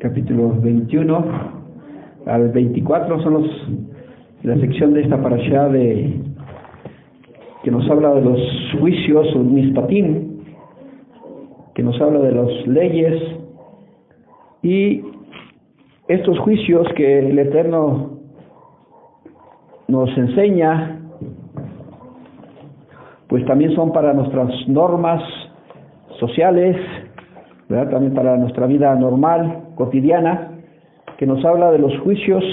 capítulo 21 al 24 son los, la sección de esta parasha de que nos habla de los juicios, o mispatim, que nos habla de las leyes y estos juicios que el Eterno nos enseña, pues también son para nuestras normas sociales, ¿verdad? también para nuestra vida normal, cotidiana, que nos habla de los juicios,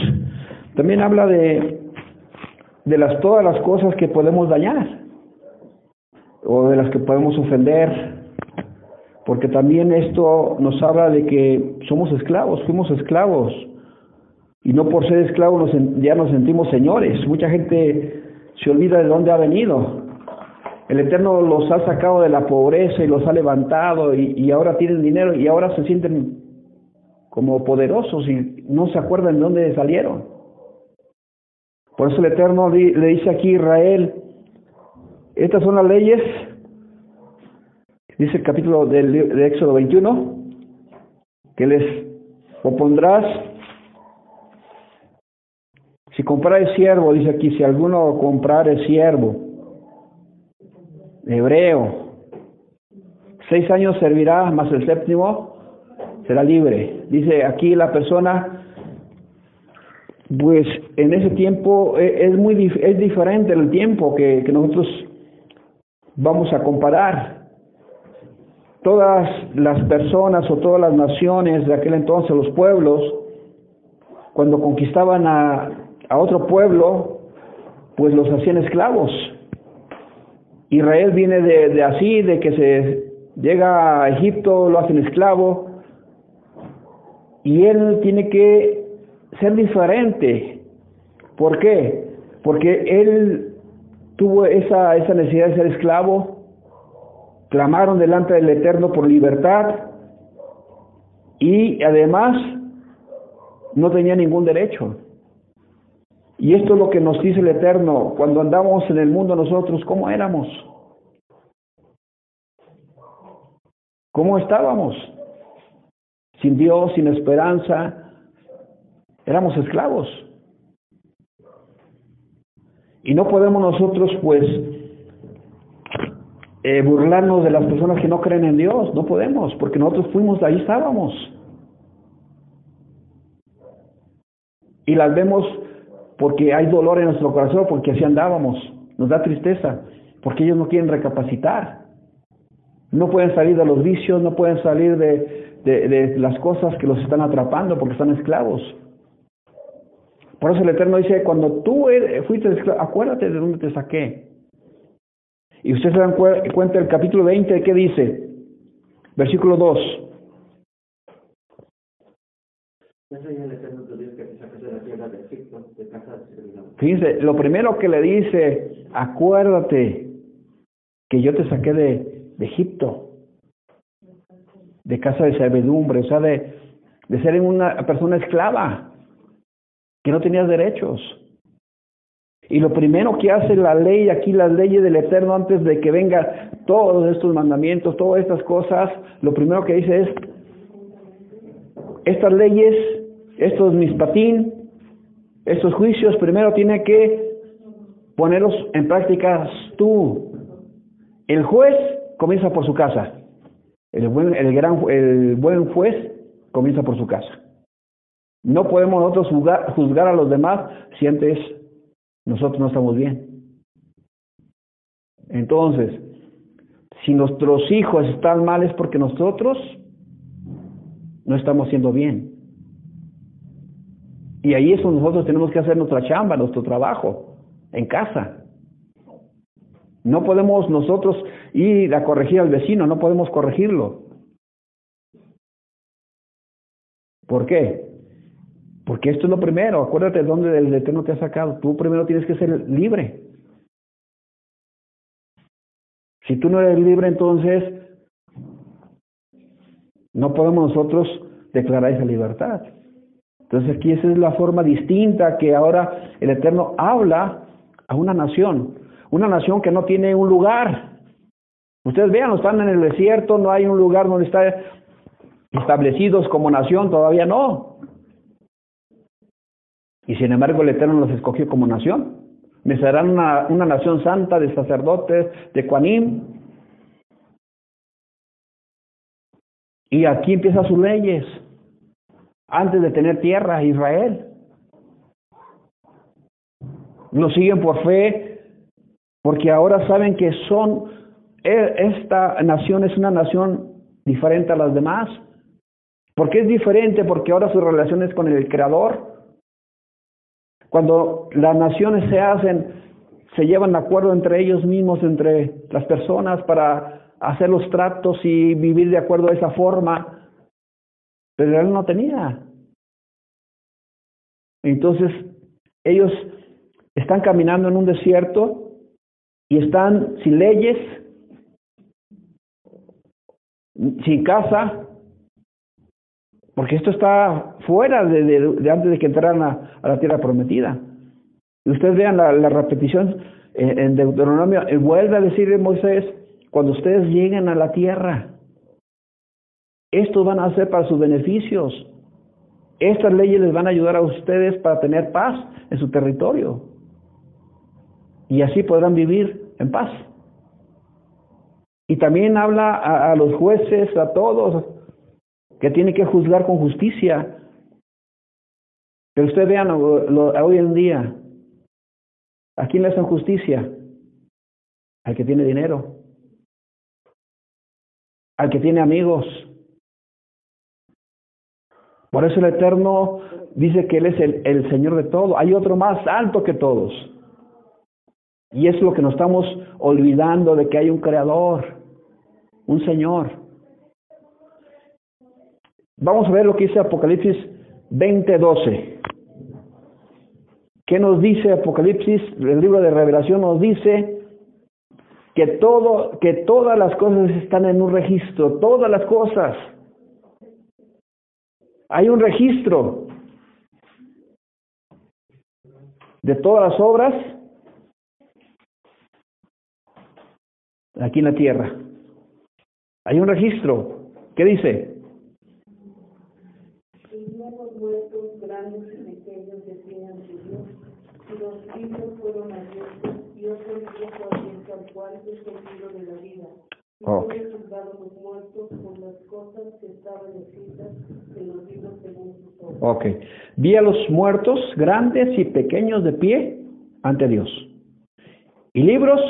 también habla de, de las, todas las cosas que podemos dañar o de las que podemos ofender, porque también esto nos habla de que somos esclavos, fuimos esclavos, y no por ser esclavos ya nos sentimos señores. Mucha gente se olvida de dónde ha venido. El Eterno los ha sacado de la pobreza y los ha levantado y, y ahora tienen dinero y ahora se sienten como poderosos y no se acuerdan de dónde salieron. Por eso el Eterno le dice aquí Israel, estas son las leyes, dice el capítulo del, de Éxodo 21, que les opondrás, si comprare siervo, dice aquí, si alguno comprare siervo, hebreo, seis años servirá, más el séptimo será libre. Dice aquí la persona, pues en ese tiempo e, es muy es diferente el tiempo que, nosotros vamos a comparar. Todas las personas o todas las naciones de aquel entonces, los pueblos, cuando conquistaban a, a otro pueblo, pues los hacían esclavos. Israel viene de, de así, de que se llega a Egipto, lo hacen esclavo, y él tiene que ser diferente. ¿Por qué? Porque él tuvo esa, esa necesidad de ser esclavo, clamaron delante del Eterno por libertad y además no tenía ningún derecho. Y esto es lo que nos dice el Eterno, cuando andamos en el mundo nosotros, ¿cómo éramos? ¿Cómo estábamos? Sin Dios, sin esperanza, éramos esclavos. Y no podemos nosotros, pues, eh, burlarnos de las personas que no creen en Dios. No podemos, porque nosotros fuimos, ahí estábamos. Y las vemos porque hay dolor en nuestro corazón, porque así andábamos. Nos da tristeza, porque ellos no quieren recapacitar. No pueden salir de los vicios, no pueden salir de, de, de las cosas que los están atrapando porque están esclavos. Por eso el Eterno dice, cuando tú fuiste esclavo, acuérdate de dónde te saqué. Y usted se dan cuenta el capítulo 20, ¿qué dice? Versículo 2. Fíjense, lo primero que le dice, acuérdate que yo te saqué de, de Egipto, de casa de servidumbre, o sea, de, de ser una persona esclava, que no tenías derechos. Y lo primero que hace la ley, aquí las leyes del Eterno, antes de que vengan todos estos mandamientos, todas estas cosas, lo primero que dice es, estas leyes, estos mispatín, estos juicios, primero tiene que ponerlos en práctica tú. El juez comienza por su casa. El buen, el gran, el buen juez comienza por su casa. No podemos nosotros juzgar, juzgar a los demás si antes nosotros no estamos bien. Entonces, si nuestros hijos están mal es porque nosotros no estamos haciendo bien. Y ahí es donde nosotros tenemos que hacer nuestra chamba, nuestro trabajo, en casa. No podemos nosotros ir a corregir al vecino, no podemos corregirlo. ¿Por qué? Porque esto es lo primero, acuérdate de dónde el Eterno te ha sacado. Tú primero tienes que ser libre. Si tú no eres libre, entonces no podemos nosotros declarar esa libertad. Entonces aquí esa es la forma distinta que ahora el Eterno habla a una nación, una nación que no tiene un lugar. Ustedes vean, están en el desierto, no hay un lugar donde está establecidos como nación, todavía no. Y sin embargo el Eterno los escogió como nación. Me serán una, una nación santa de sacerdotes, de Cuanim. Y aquí empiezan sus leyes, antes de tener tierra, Israel. Lo siguen por fe, porque ahora saben que son, esta nación es una nación diferente a las demás. ¿Por qué es diferente? Porque ahora su relación es con el Creador. Cuando las naciones se hacen, se llevan de acuerdo entre ellos mismos, entre las personas, para hacer los tratos y vivir de acuerdo a esa forma. Pero él no tenía. Entonces, ellos están caminando en un desierto y están sin leyes, sin casa, porque esto está fuera de, antes de que entraran a, la tierra prometida. Ustedes vean la, repetición en, en Deuteronomio, vuelve a decirle Moisés, cuando ustedes lleguen a la tierra, estos van a ser para sus beneficios. Estas leyes les van a ayudar a ustedes para tener paz en su territorio. Y así podrán vivir en paz. Y también habla a los jueces, a todos, que tiene que juzgar con justicia. Pero ustedes vean hoy en día, ¿a quién le hacen justicia? Al que tiene dinero, al que tiene amigos. Por eso el Eterno dice que Él es el, el Señor de todo. Hay otro más alto que todos. Y es lo que nos estamos olvidando de que hay un Creador, un Señor. Vamos a ver lo que dice Apocalipsis 20:12. ¿Qué nos dice Apocalipsis? El libro de Revelación nos dice que todo que todas las cosas están en un registro, todas las cosas. Hay un registro de todas las obras aquí en la tierra. Hay un registro. ¿Qué dice? Ok. Vi a los muertos grandes y pequeños de pie ante Dios. Y libros,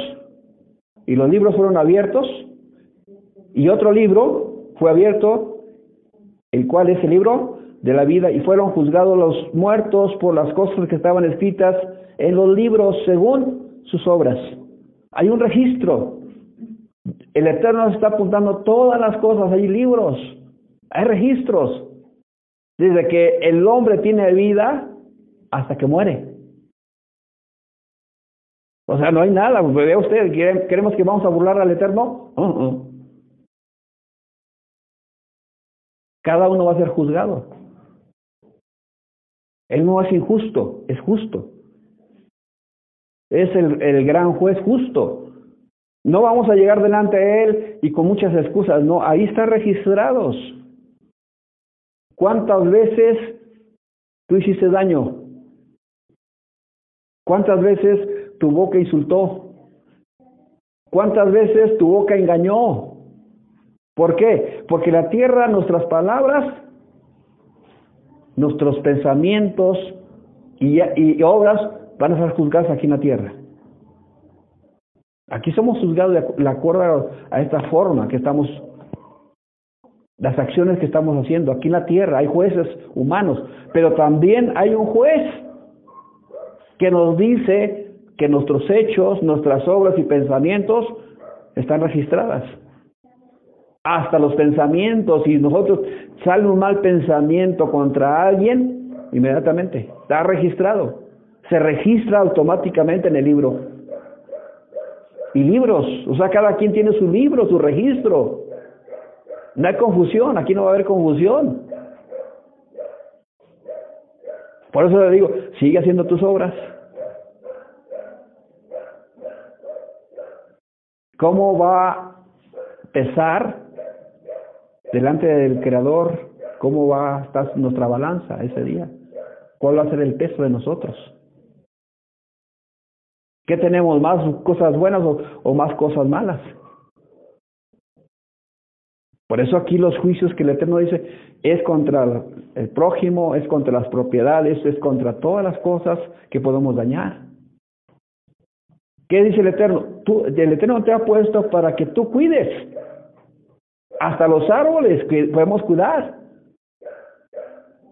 y los libros fueron abiertos, y otro libro fue abierto, el cual es el libro de la vida, y fueron juzgados los muertos por las cosas que estaban escritas en los libros según sus obras. Hay un registro. El Eterno nos está apuntando todas las cosas, hay libros, hay registros. Desde que el hombre tiene vida hasta que muere. O sea, no hay nada. Vea usted, ¿queremos que vamos a burlar al Eterno? Uh-uh. Cada uno va a ser juzgado. Él no es injusto, es justo. Es el, el gran juez justo. No vamos a llegar delante de Él y con muchas excusas, no, ahí están registrados. ¿Cuántas veces tú hiciste daño? ¿Cuántas veces tu boca insultó? ¿Cuántas veces tu boca engañó? ¿Por qué? Porque la tierra, nuestras palabras, nuestros pensamientos y, obras van a ser juzgadas aquí en la tierra. Aquí somos juzgados de acuerdo a esta forma que estamos las acciones que estamos haciendo. Aquí en la tierra hay jueces humanos, pero también hay un juez que nos dice que nuestros hechos, nuestras obras y pensamientos están registradas. Hasta los pensamientos, si nosotros sale un mal pensamiento contra alguien, inmediatamente está registrado. Se registra automáticamente en el libro. Y libros, o sea, cada quien tiene su libro, su registro. No hay confusión, aquí no va a haber confusión. Por eso le digo, sigue haciendo tus obras. ¿Cómo va a pesar delante del Creador, ¿cómo va a estar nuestra balanza ese día? ¿Cuál va a ser el peso de nosotros? ¿Qué tenemos más cosas buenas o, más cosas malas? Por eso aquí los juicios que el Eterno dice es contra el prójimo, es contra las propiedades, es contra todas las cosas que podemos dañar. ¿Qué dice el Eterno? Tú, el Eterno te ha puesto para que tú cuides. Hasta los árboles que podemos cuidar.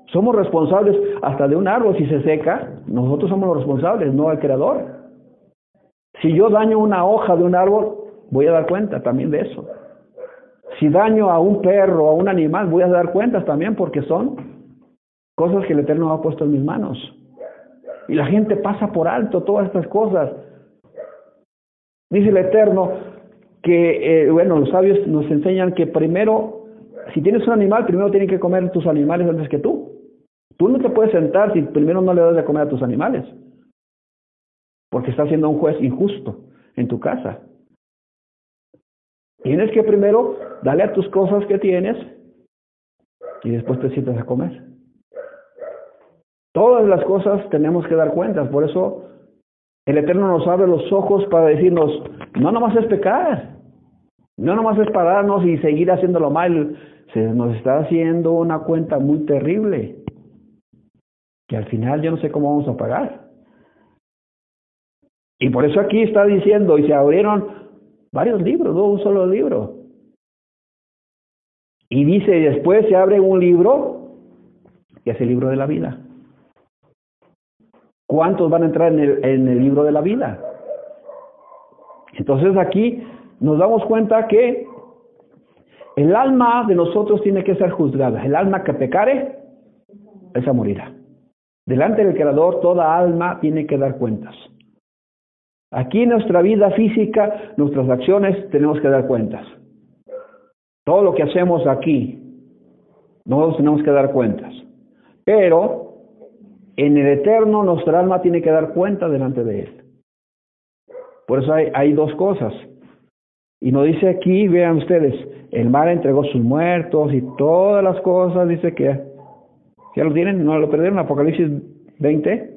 Somos responsables hasta de un árbol si se seca. Nosotros somos los responsables, no el creador. Si yo daño una hoja de un árbol, voy a dar cuenta también de eso. Si daño a un perro a un animal, voy a dar cuentas también porque son cosas que el Eterno ha puesto en mis manos. Y la gente pasa por alto todas estas cosas. Dice el Eterno que, eh, bueno, los sabios nos enseñan que primero, si tienes un animal, primero tienen que comer tus animales antes que tú. Tú no te puedes sentar si primero no le das de comer a tus animales. Porque estás siendo un juez injusto en tu casa. Tienes que primero darle a tus cosas que tienes y después te sientas a comer. Todas las cosas tenemos que dar cuentas, por eso el Eterno nos abre los ojos para decirnos, no nomás es pecar, no nomás es pararnos y seguir haciéndolo mal, se nos está haciendo una cuenta muy terrible, que al final yo no sé cómo vamos a pagar. Y por eso aquí está diciendo, y se abrieron varios libros, no un solo libro. Y dice, después se abre un libro, que es el libro de la vida. ¿Cuántos van a entrar en el, en el libro de la vida? Entonces aquí nos damos cuenta que el alma de nosotros tiene que ser juzgada. El alma que pecare, esa morirá. Delante del Creador, toda alma tiene que dar cuentas. Aquí en nuestra vida física, nuestras acciones, tenemos que dar cuentas. Todo lo que hacemos aquí, nosotros tenemos que dar cuentas. Pero en el eterno nuestra alma tiene que dar cuenta delante de Él. Por eso hay, hay dos cosas. Y nos dice aquí, vean ustedes, el mar entregó sus muertos y todas las cosas, dice que, ¿ya lo tienen? ¿No lo perdieron? Apocalipsis 20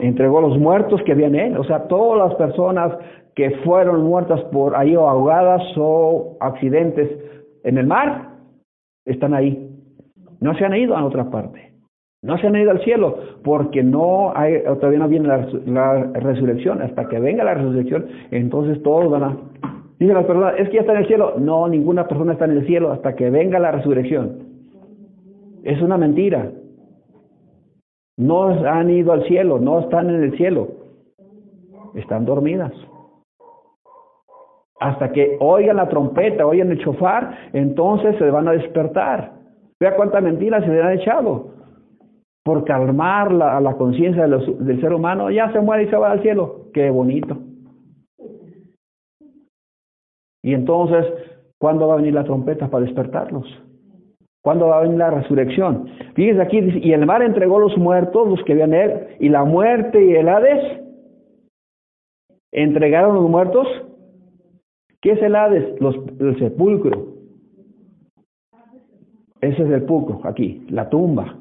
entregó los muertos que había en él, o sea, todas las personas que fueron muertas por ahí o ahogadas o accidentes en el mar, están ahí. No se han ido a otra parte. No se han ido al cielo porque no hay, todavía no viene la, resurrección. Hasta que venga la resurrección, entonces todos van a... Dice las personas, es que ya está en el cielo. No, ninguna persona está en el cielo hasta que venga la resurrección. Es una mentira no han ido al cielo, no están en el cielo, están dormidas. Hasta que oigan la trompeta, oigan el chofar, entonces se van a despertar. Vea cuánta mentira se le han echado. Por calmar la, la conciencia del ser humano, ya se muere y se va al cielo. Qué bonito. Y entonces, ¿cuándo va a venir la trompeta para despertarlos? ¿Cuándo va a venir la resurrección? Fíjense aquí, dice, y el mar entregó los muertos, los que habían él, y la muerte y el Hades entregaron los muertos. ¿Qué es el Hades? Los, el sepulcro. Ese es el sepulcro, aquí, la tumba.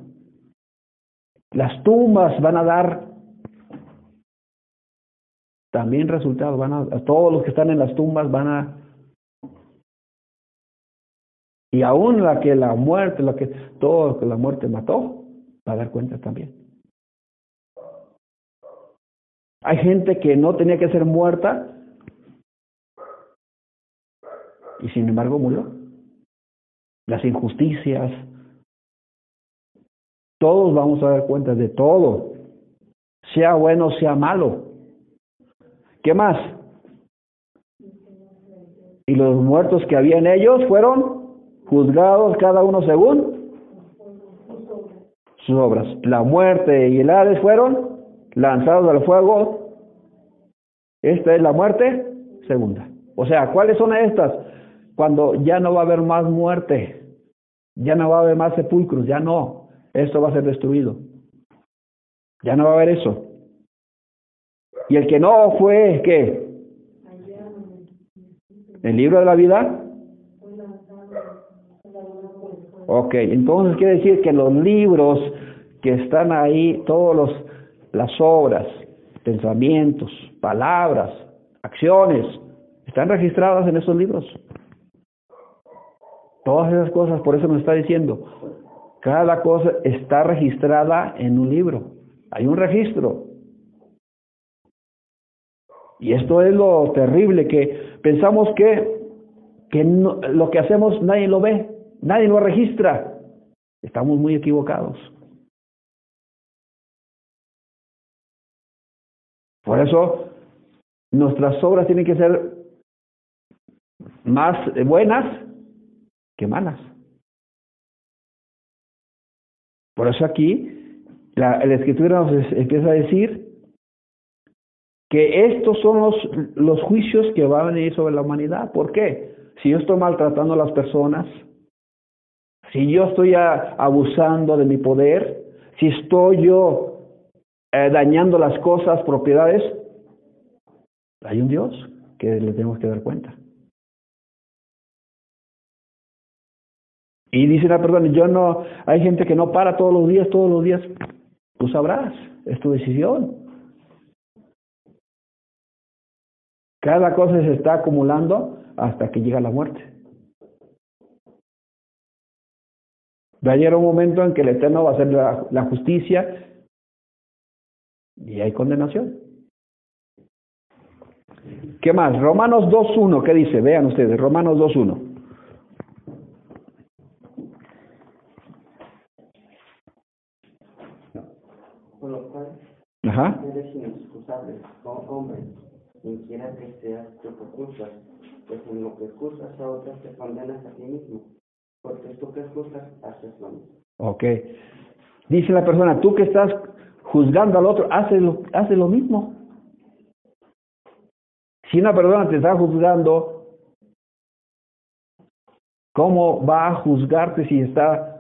Las tumbas van a dar también resultados, van a, todos los que están en las tumbas van a y aún la que la muerte, la que todo lo que la muerte mató, va a dar cuenta también. Hay gente que no tenía que ser muerta y sin embargo murió. Las injusticias, todos vamos a dar cuenta de todo, sea bueno, sea malo. ¿Qué más? Y los muertos que había en ellos fueron juzgados cada uno según sus obras. La muerte y el Hades fueron lanzados al fuego. Esta es la muerte segunda. O sea, ¿cuáles son estas? Cuando ya no va a haber más muerte, ya no va a haber más sepulcros, ya no. Esto va a ser destruido. Ya no va a haber eso. Y el que no fue, ¿qué? El libro de la vida Ok, entonces quiere decir que los libros que están ahí, todos los las obras, pensamientos, palabras, acciones, están registradas en esos libros. Todas esas cosas, por eso nos está diciendo, cada cosa está registrada en un libro. Hay un registro. Y esto es lo terrible, que pensamos que, que lo que hacemos nadie lo ve, nadie lo registra. Estamos muy equivocados. Por eso nuestras obras tienen que ser más buenas que malas. Por eso aquí la, escritura nos empieza a decir que estos son los, los juicios que van a venir sobre la humanidad. ¿Por qué? Si yo estoy maltratando a las personas, si yo estoy abusando de mi poder, si estoy yo eh, dañando las cosas, propiedades, hay un Dios que le tenemos que dar cuenta. Y dice la persona, yo no, hay gente que no para todos los días, todos los días, tú sabrás, es tu decisión. Cada cosa se está acumulando hasta que llega la muerte. Va a llegar un momento en que el Eterno va a hacer la justicia y hay condenación. ¿Qué más? Romanos 2.1, ¿qué dice? Vean ustedes, Romanos 2.1. Por lo cual, Ajá. eres inexcusable, oh hombre, quien quiera que seas tú que juzgas, pues en lo que juzgas a otros te condenas a ti mismo, porque tú que juzgas haces lo mismo. Ok. Dice la persona, tú que estás juzgando al otro, hace lo, hace lo mismo. Si una persona te está juzgando, ¿cómo va a juzgarte si está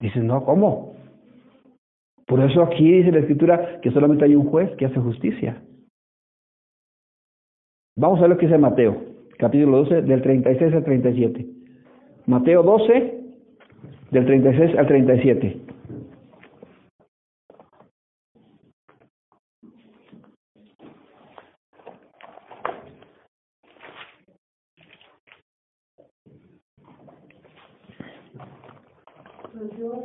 Dices, no, ¿cómo? Por eso aquí dice la escritura que solamente hay un juez que hace justicia. Vamos a ver lo que dice Mateo, capítulo 12, del 36 al 37. Mateo 12, del 36 al 37. Yo digo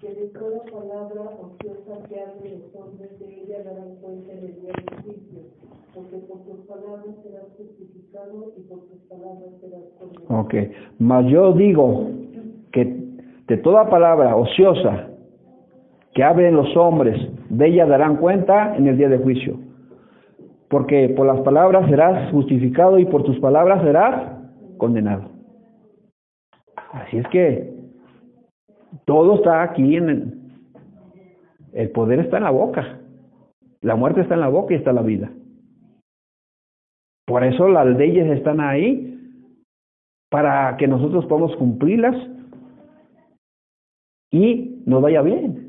que de toda palabra ociosa que hablen los hombres de ella darán cuenta en el día del juicio, porque por tus palabras serás justificado y por tus palabras serás condenado. Ok, mas yo digo que de toda palabra ociosa que hablen los hombres, de ella darán cuenta en el día del juicio. Porque por las palabras serás justificado y por tus palabras serás condenado. Así es que todo está aquí en el, el poder está en la boca. La muerte está en la boca y está la vida. Por eso las leyes están ahí para que nosotros podamos cumplirlas y nos vaya bien.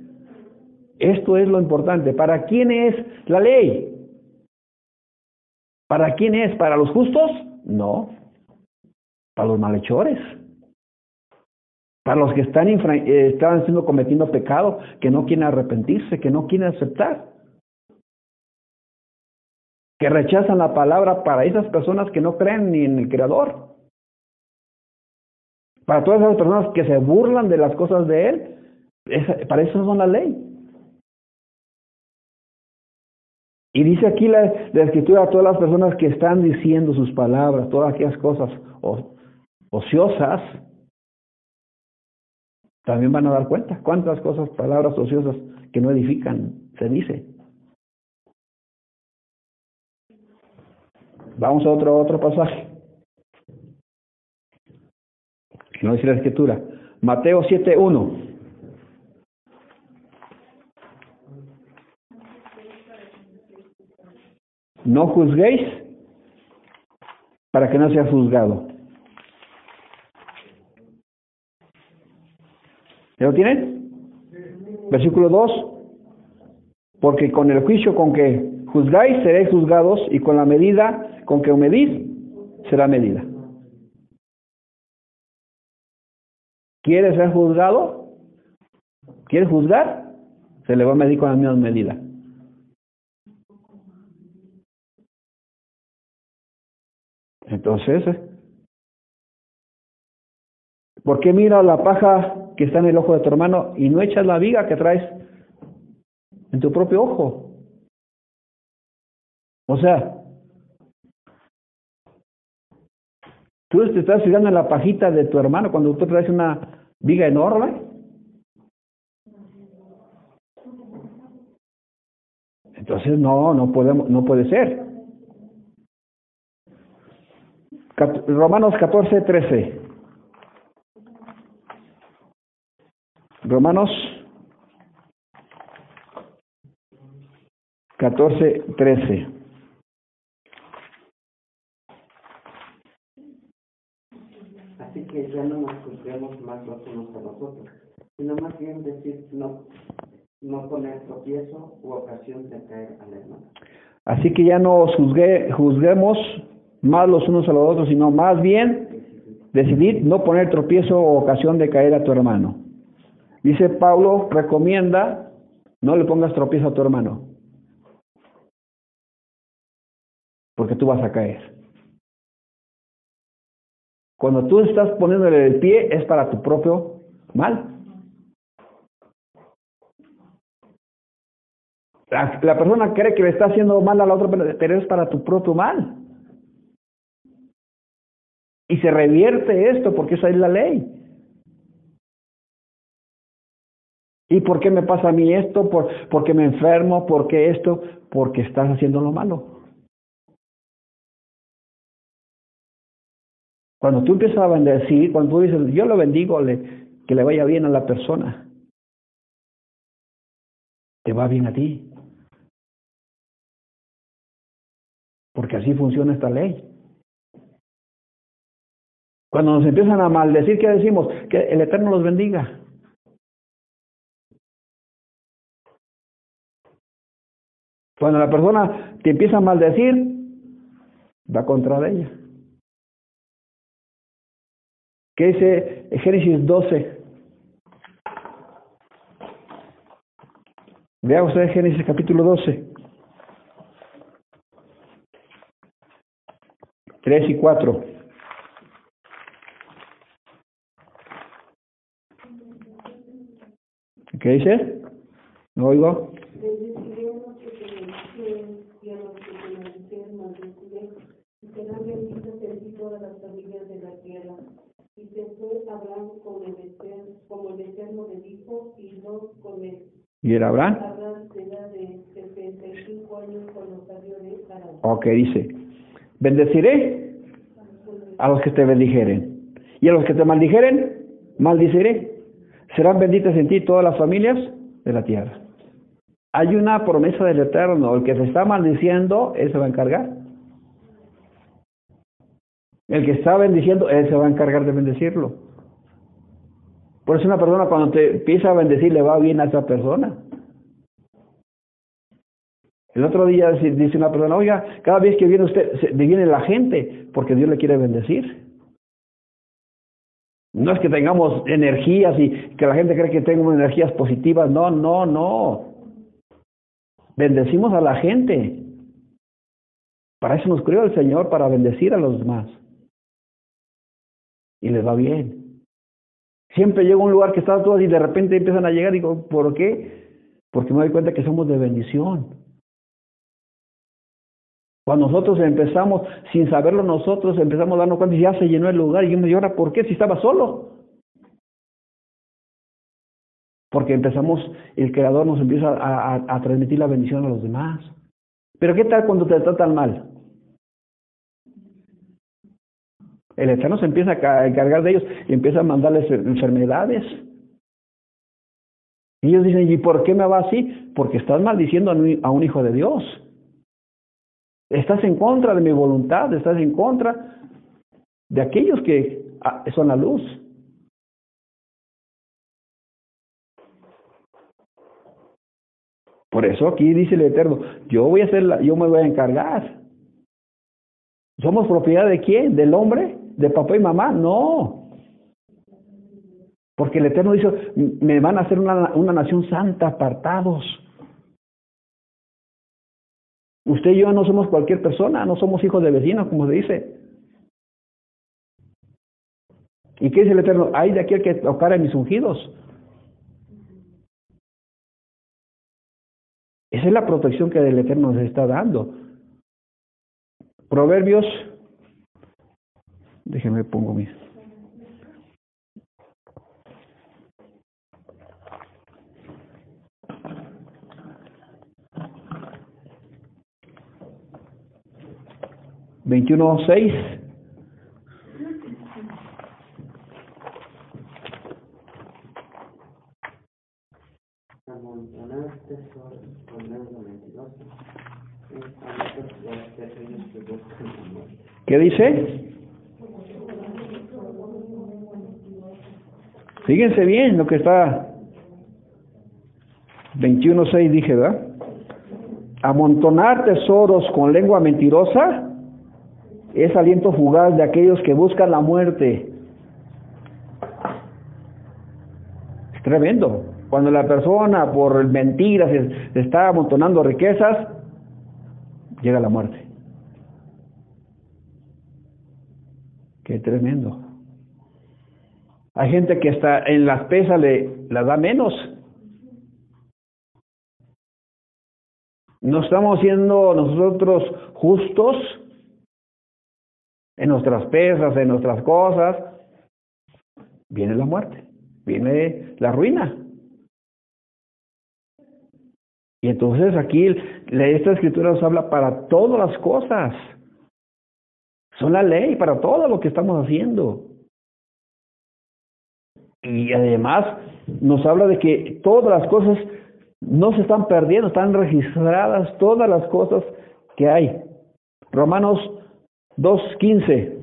Esto es lo importante. ¿Para quién es la ley? ¿Para quién es? ¿Para los justos? No. Para los malhechores. Para los que están, eh, están siendo cometiendo pecado, que no quieren arrepentirse, que no quieren aceptar. Que rechazan la palabra para esas personas que no creen ni en el Creador. Para todas esas personas que se burlan de las cosas de Él, para eso son la ley. Y dice aquí la, la, escritura a todas las personas que están diciendo sus palabras, todas aquellas cosas ociosas, también van a dar cuenta cuántas cosas, palabras ociosas que no edifican, se dice. Vamos a otro, otro pasaje. Que no dice la escritura. Mateo 7.1. No juzguéis para que no sea juzgado. ¿Ya lo tienen? Versículo 2. Porque con el juicio con que juzgáis seréis juzgados y con la medida con que medís será medida. ¿Quiere ser juzgado? ¿Quiere juzgar? Se le va a medir con la misma medida. Entonces, ¿por qué mira la paja que está en el ojo de tu hermano y no echas la viga que traes en tu propio ojo? O sea, tú te estás fijando en la pajita de tu hermano cuando tú traes una viga enorme. Entonces no, no podemos, no puede ser. Romanos 14, 13. Romanos 14, 13. Así que ya no nos juzguemos más los unos a los otros, sino más bien decir no, no poner tropiezo u ocasión de caer al hermano. Así que ya no juzgue, juzguemos más los unos a los otros, sino más bien decidir no poner tropiezo o ocasión de caer a tu hermano. Dice Pablo, recomienda, no le pongas tropiezo a tu hermano, porque tú vas a caer. Cuando tú estás poniéndole el pie es para tu propio mal. La, la, persona cree que le está haciendo mal a la otra, pero es para tu propio mal. Y se revierte esto porque esa es la ley. ¿Y por qué me pasa a mí esto? ¿Por, porque me enfermo? ¿Por qué esto? Porque estás haciendo lo malo. Cuando tú empiezas a bendecir, cuando tú dices, yo lo bendigo, le, que le vaya bien a la persona, te va bien a ti. Porque así funciona esta ley. Cuando nos empiezan a maldecir, ¿qué decimos? Que el Eterno los bendiga. Cuando la persona te empieza a maldecir, va contra ella. ¿Qué dice Génesis 12? Vea usted Génesis capítulo 12. 3 y 4. ¿Qué dice? ¿No oigo? serán benditas en todas las familias de la tierra. Y se fue Abraham con el eterno, como el eterno le dijo, y no con él. ¿Y era Abraham? Abraham de 75 años cuando salió de. Ok, dice, bendeciré a los que te bendijeren, y a los que te maldijeren, maldiciré serán benditas en ti todas las familias de la tierra. Hay una promesa del Eterno, el que se está maldiciendo, Él se va a encargar. El que está bendiciendo, Él se va a encargar de bendecirlo. Por eso una persona cuando te empieza a bendecir le va bien a esa persona. El otro día dice una persona, oiga, cada vez que viene usted, viene la gente, porque Dios le quiere bendecir. No es que tengamos energías y que la gente cree que tengo energías positivas. No, no, no. Bendecimos a la gente. Para eso nos creó el Señor, para bendecir a los demás. Y les va bien. Siempre llego a un lugar que está todo y de repente empiezan a llegar y digo, ¿por qué? Porque me doy cuenta que somos de bendición. Cuando nosotros empezamos, sin saberlo nosotros, empezamos a darnos cuenta y ya se llenó el lugar. Y yo me ahora, ¿por qué si estaba solo? Porque empezamos, el Creador nos empieza a, a, transmitir la bendición a los demás. Pero ¿qué tal cuando te tratan mal? El Eterno se empieza a encargar de ellos y empieza a mandarles enfermedades. Y ellos dicen, ¿y por qué me va así? Porque estás maldiciendo a un hijo de Dios. Estás en contra de mi voluntad, estás en contra de aquellos que ah, son la luz. Por eso aquí dice el Eterno, yo voy a hacer la, yo me voy a encargar. ¿Somos propiedad de quién? ¿Del hombre? ¿De papá y mamá? No. Porque el Eterno dice, me van a hacer una, una nación santa, apartados. Usted y yo no somos cualquier persona, no somos hijos de vecinos, como se dice. ¿Y qué dice el Eterno? Hay de aquel que tocara mis ungidos. Esa es la protección que el Eterno nos está dando. Proverbios, déjeme pongo mis. Veintiuno seis. Amontonar tesoros con lengua mentirosa es antes de aquellos que buscan la muerte. ¿Qué dice? Fíjense bien lo que está 21.6 dije, ¿verdad? Amontonar tesoros con lengua mentirosa es aliento fugaz de aquellos que buscan la muerte. Es tremendo. Cuando la persona por mentiras se, está amontonando riquezas, llega la muerte. Qué tremendo. Hay gente que hasta en las pesas le la da menos. No estamos siendo nosotros justos en nuestras pesas, en nuestras cosas. Viene la muerte, viene la ruina. Y entonces aquí esta escritura nos habla para todas las cosas. Son la ley para todo lo que estamos haciendo. Y además nos habla de que todas las cosas no se están perdiendo, están registradas todas las cosas que hay. Romanos 2.15.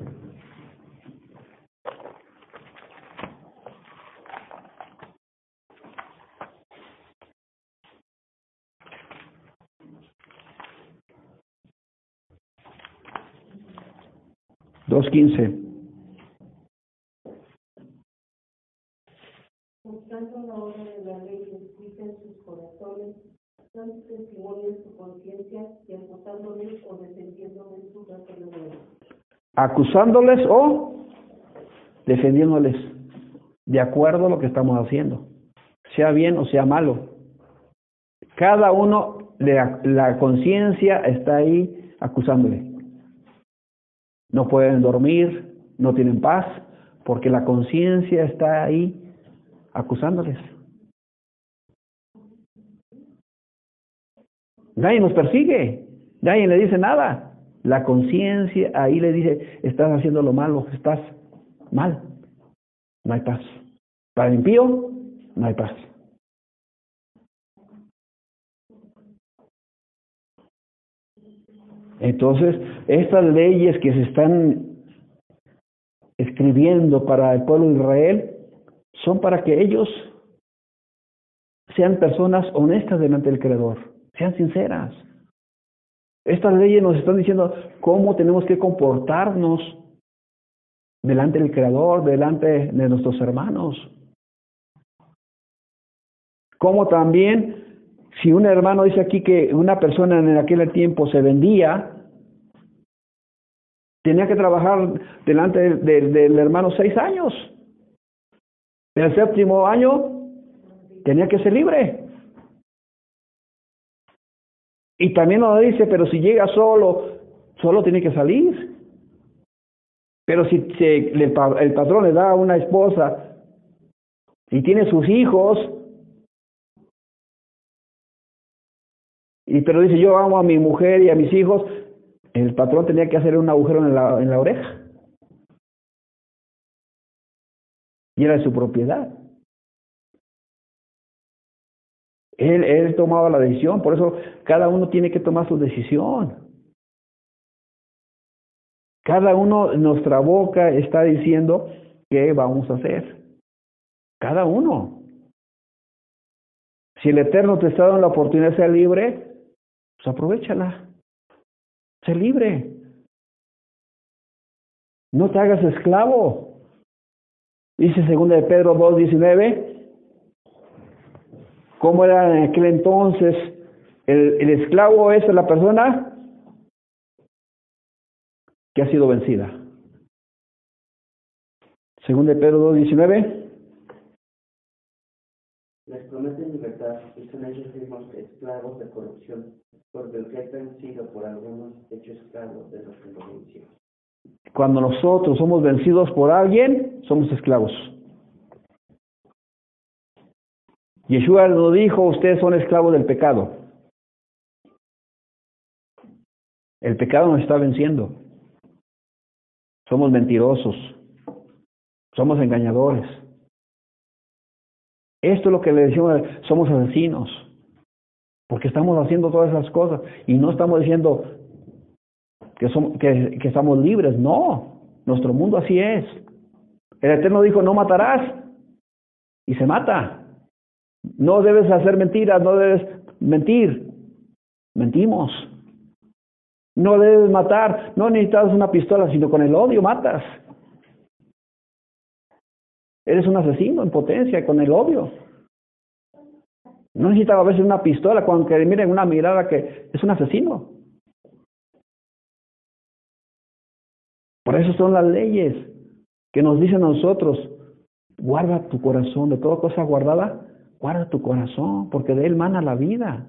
Dos quince. Buscando la obra de la ley escrita en sus corazones, dando testimonio en su conciencia y acusándoles o defendiéndoles de acuerdo a lo que estamos haciendo, sea bien o sea malo. Cada uno, la, la conciencia está ahí acusándole. No pueden dormir, no tienen paz, porque la conciencia está ahí acusándoles. Nadie nos persigue, nadie le dice nada. La conciencia ahí le dice, estás haciendo lo malo, estás mal. No hay paz. Para el impío, no hay paz. Entonces, estas leyes que se están escribiendo para el pueblo de Israel son para que ellos sean personas honestas delante del Creador, sean sinceras. Estas leyes nos están diciendo cómo tenemos que comportarnos delante del Creador, delante de nuestros hermanos. Como también, si un hermano dice aquí que una persona en aquel tiempo se vendía, tenía que trabajar delante del, hermano seis años. En el séptimo año tenía que ser libre. Y también nos dice, pero si llega solo, solo tiene que salir. Pero si se, le, el patrón le da a una esposa y tiene sus hijos, y pero dice yo amo a mi mujer y a mis hijos, el patrón tenía que hacer un agujero en la, en la oreja. Y era de su propiedad. Él, tomaba la decisión, por eso cada uno tiene que tomar su decisión. Cada uno nuestra boca está diciendo qué vamos a hacer. Cada uno. Si el Eterno te está dando la oportunidad de ser libre, pues aprovechala. Sé libre. No te hagas esclavo. Dice 2 de Pedro 2.19. ¿Cómo era en aquel entonces? El, el esclavo es la persona que ha sido vencida. Según de Pedro 2.19. Les prometen libertad y son ellos mismos esclavos de corrupción, porque el que ha vencido por algunos hecho esclavos de los que. Cuando nosotros somos vencidos por alguien, somos esclavos. Yeshua lo dijo, ustedes son esclavos del pecado. El pecado nos está venciendo. Somos mentirosos. Somos engañadores. Esto es lo que le decimos, somos asesinos. Porque estamos haciendo todas esas cosas y no estamos diciendo que, somos, que estamos libres. No, nuestro mundo así es. El Eterno dijo, no matarás. Y se mata. No debes hacer mentiras, no debes mentir. Mentimos. No debes matar, no necesitas una pistola, sino con el odio matas. Eres un asesino en potencia con el odio. No necesitas a veces una pistola, cuando que miren una mirada que es un asesino. Por eso son las leyes que nos dicen a nosotros, guarda tu corazón, de toda cosa guardada, guarda tu corazón, porque de él mana la vida.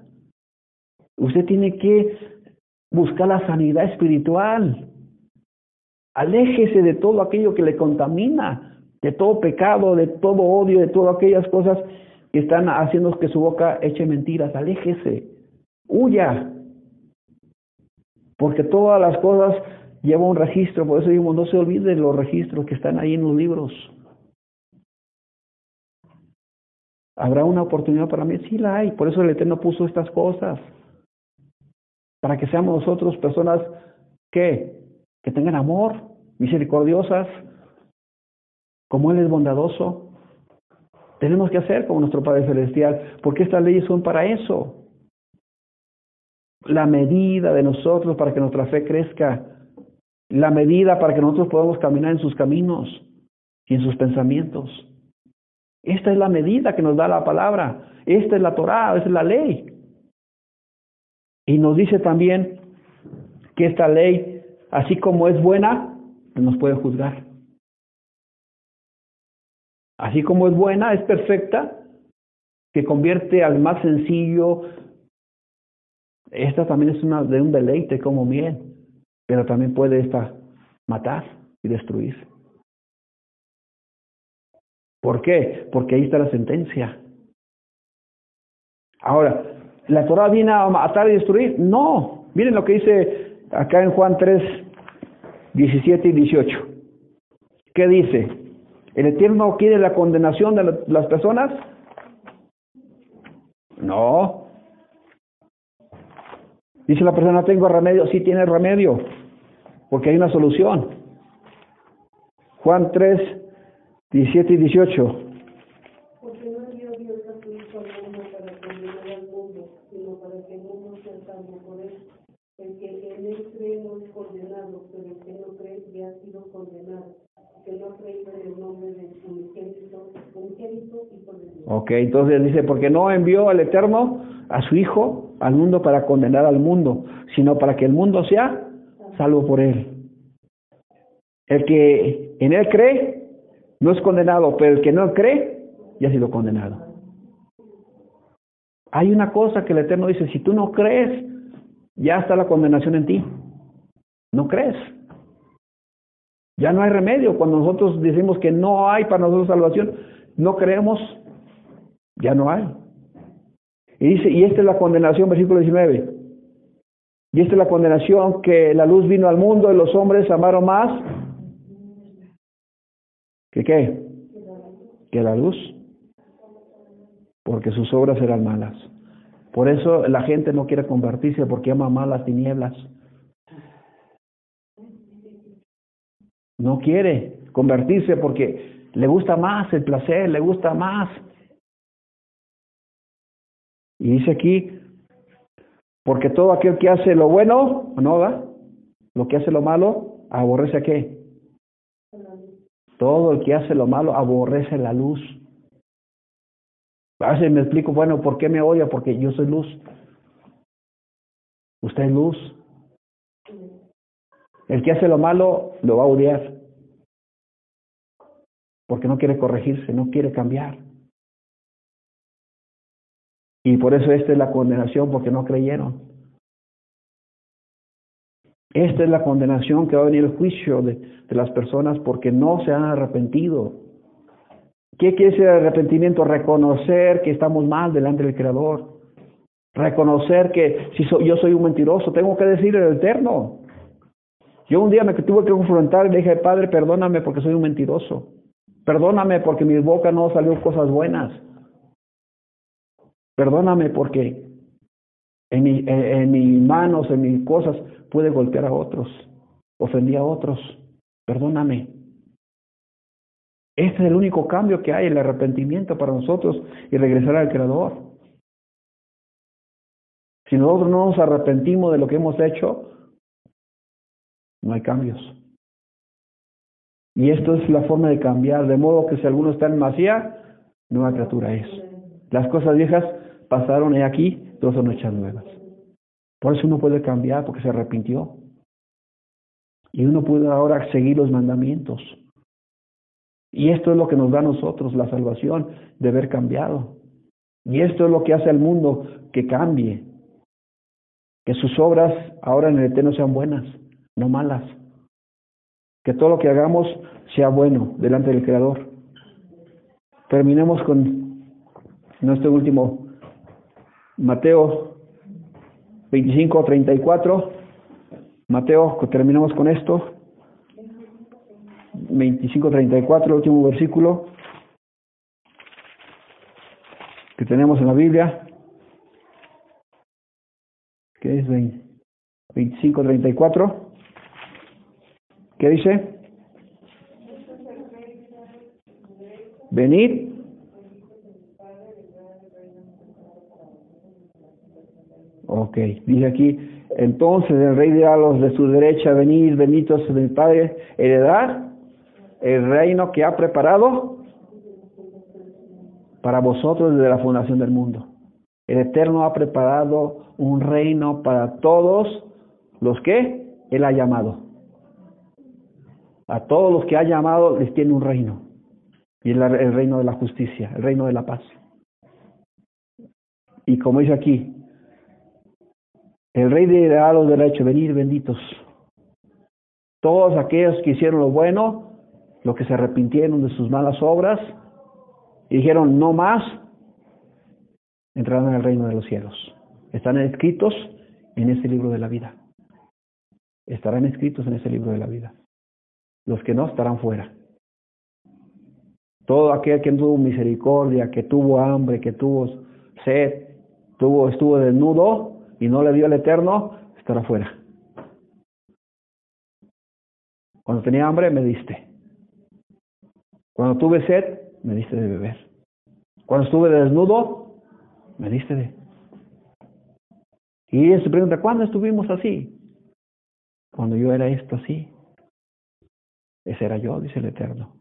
Usted tiene que buscar la sanidad espiritual. Aléjese de todo aquello que le contamina, de todo pecado, de todo odio, de todas aquellas cosas que están haciendo que su boca eche mentiras. Aléjese, huya. Porque todas las cosas llevan un registro, por eso digo, no se olvide los registros que están ahí en los libros. ¿Habrá una oportunidad para mí? Sí la hay, por eso el Eterno puso estas cosas para que seamos nosotros personas que, que tengan amor, misericordiosas, como Él es bondadoso. Tenemos que hacer como nuestro Padre Celestial, porque estas leyes son para eso. La medida de nosotros para que nuestra fe crezca, la medida para que nosotros podamos caminar en sus caminos y en sus pensamientos. Esta es la medida que nos da la palabra, esta es la Torah, esta es la ley. Y nos dice también que esta ley, así como es buena, nos puede juzgar. Así como es buena, es perfecta, que convierte al más sencillo. Esta también es una de un deleite como miel, pero también puede esta matar y destruir. ¿Por qué? Porque ahí está la sentencia. Ahora, ¿La Torah viene a matar y destruir? No. Miren lo que dice acá en Juan 3, 17 y 18. ¿Qué dice? ¿El Eterno quiere la condenación de las personas? No. Dice la persona, tengo remedio. Sí tiene remedio, porque hay una solución. Juan 3, 17 y 18. Ok, entonces dice, porque no envió al Eterno a su Hijo al mundo para condenar al mundo, sino para que el mundo sea salvo por él. El que en él cree no es condenado, pero el que no cree ya ha sido condenado. Hay una cosa que el Eterno dice, si tú no crees, ya está la condenación en ti. No crees. Ya no hay remedio. Cuando nosotros decimos que no hay para nosotros salvación, no creemos, ya no hay. Y dice, y esta es la condenación, versículo 19. Y esta es la condenación que la luz vino al mundo y los hombres amaron más. ¿Que qué? Que la luz. Porque sus obras eran malas. Por eso la gente no quiere convertirse porque ama más las tinieblas. No quiere convertirse porque le gusta más el placer, le gusta más. Y dice aquí, porque todo aquel que hace lo bueno, no da, lo que hace lo malo, aborrece a qué? Todo el que hace lo malo aborrece la luz. A veces me explico, bueno, ¿por qué me odia? Porque yo soy luz. Usted es luz. El que hace lo malo lo va a odiar. Porque no quiere corregirse, no quiere cambiar. Y por eso esta es la condenación, porque no creyeron. Esta es la condenación que va a venir el juicio de, las personas porque no se han arrepentido. ¿Qué quiere decir arrepentimiento? Reconocer que estamos mal delante del Creador. Reconocer que si yo soy un mentiroso, tengo que decirle el Eterno. Yo un día me tuve que confrontar y le dije, Padre, perdóname porque soy un mentiroso. Perdóname porque mi boca no salió cosas buenas. Perdóname porque en, mi, en, mis manos, en mis cosas, pude golpear a otros, ofendí a otros. Perdóname. Este es el único cambio que hay, el arrepentimiento para nosotros y regresar al Creador. Si nosotros no nos arrepentimos de lo que hemos hecho, no hay cambios. Y esto es la forma de cambiar, de modo que si alguno está en Masía, nueva criatura es. Las cosas viejas pasaron aquí, todas son hechas nuevas. Por eso uno puede cambiar, porque se arrepintió. Y uno puede ahora seguir los mandamientos. Y esto es lo que nos da a nosotros la salvación de haber cambiado. Y esto es lo que hace al mundo que cambie. Que sus obras ahora en el eterno sean buenas, no malas. Que todo lo que hagamos sea bueno delante del Creador. Terminemos con nuestro último Mateo 25, 34. Mateo, terminamos con esto. 25, 34, el último versículo que tenemos en la Biblia. ¿Qué es 25, 34? ¿Qué dice? Venid. Ok, dice aquí, entonces el rey dirá a los de su derecha, venid, benditos del Padre, heredad el reino que ha preparado para vosotros desde la fundación del mundo. El Eterno ha preparado un reino para todos los que Él ha llamado. A todos los que ha llamado les tiene un reino. Y el, el reino de la justicia, el reino de la paz. Y como dice aquí, el rey dirá a los derechos, venid benditos. Todos aquellos que hicieron lo bueno, los que se arrepintieron de sus malas obras y dijeron no más, entrarán en el reino de los cielos. Están escritos en ese libro de la vida. Estarán escritos en ese libro de la vida. Los que no estarán fuera. Todo aquel que tuvo misericordia, que tuvo hambre, que tuvo sed, tuvo, estuvo desnudo y no le dio el eterno, estará fuera. Cuando tenía hambre me diste. Cuando tuve sed, me diste de beber. Cuando estuve desnudo, me diste de. Y ella se pregunta, ¿cuándo estuvimos así? Cuando yo era esto así. Ese era yo, dice el Eterno.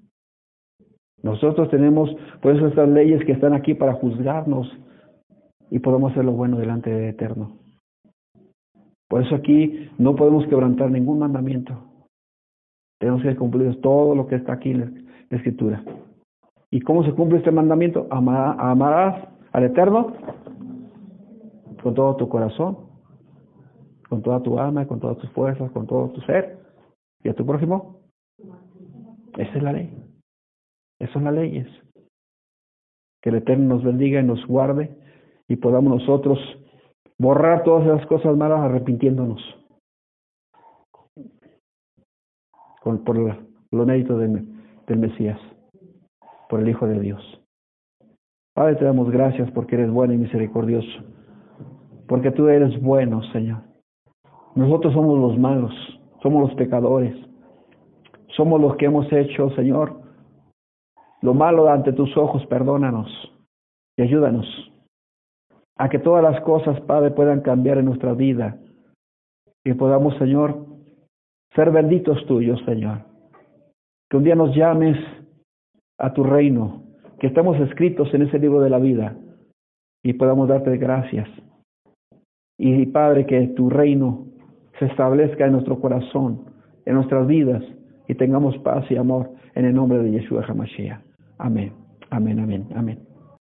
Nosotros tenemos, por eso estas leyes que están aquí para juzgarnos y podemos hacer lo bueno delante del Eterno. Por eso aquí no podemos quebrantar ningún mandamiento. Tenemos que cumplir todo lo que está aquí en la escritura. ¿Y cómo se cumple este mandamiento? amarás al Eterno con todo tu corazón, con toda tu alma, con todas tus fuerzas, con todo tu ser. ¿Y a tu prójimo? Esa es la ley. Esas son las leyes. Que el Eterno nos bendiga y nos guarde y podamos nosotros borrar todas esas cosas malas arrepintiéndonos. Por mérito de, del Mesías, por el Hijo de Dios. Padre, te damos gracias porque eres bueno y misericordioso, porque tú eres bueno, Señor. Nosotros somos los malos, somos los pecadores, somos los que hemos hecho, Señor, lo malo ante tus ojos, perdónanos y ayúdanos a que todas las cosas, Padre, puedan cambiar en nuestra vida y podamos, Señor, ser benditos tuyos, Señor que un día nos llames a tu reino, que estamos escritos en ese libro de la vida y podamos darte gracias. Y Padre, que tu reino se establezca en nuestro corazón, en nuestras vidas, y tengamos paz y amor en el nombre de Yeshua HaMashiach. Amén, amén, amén, amén.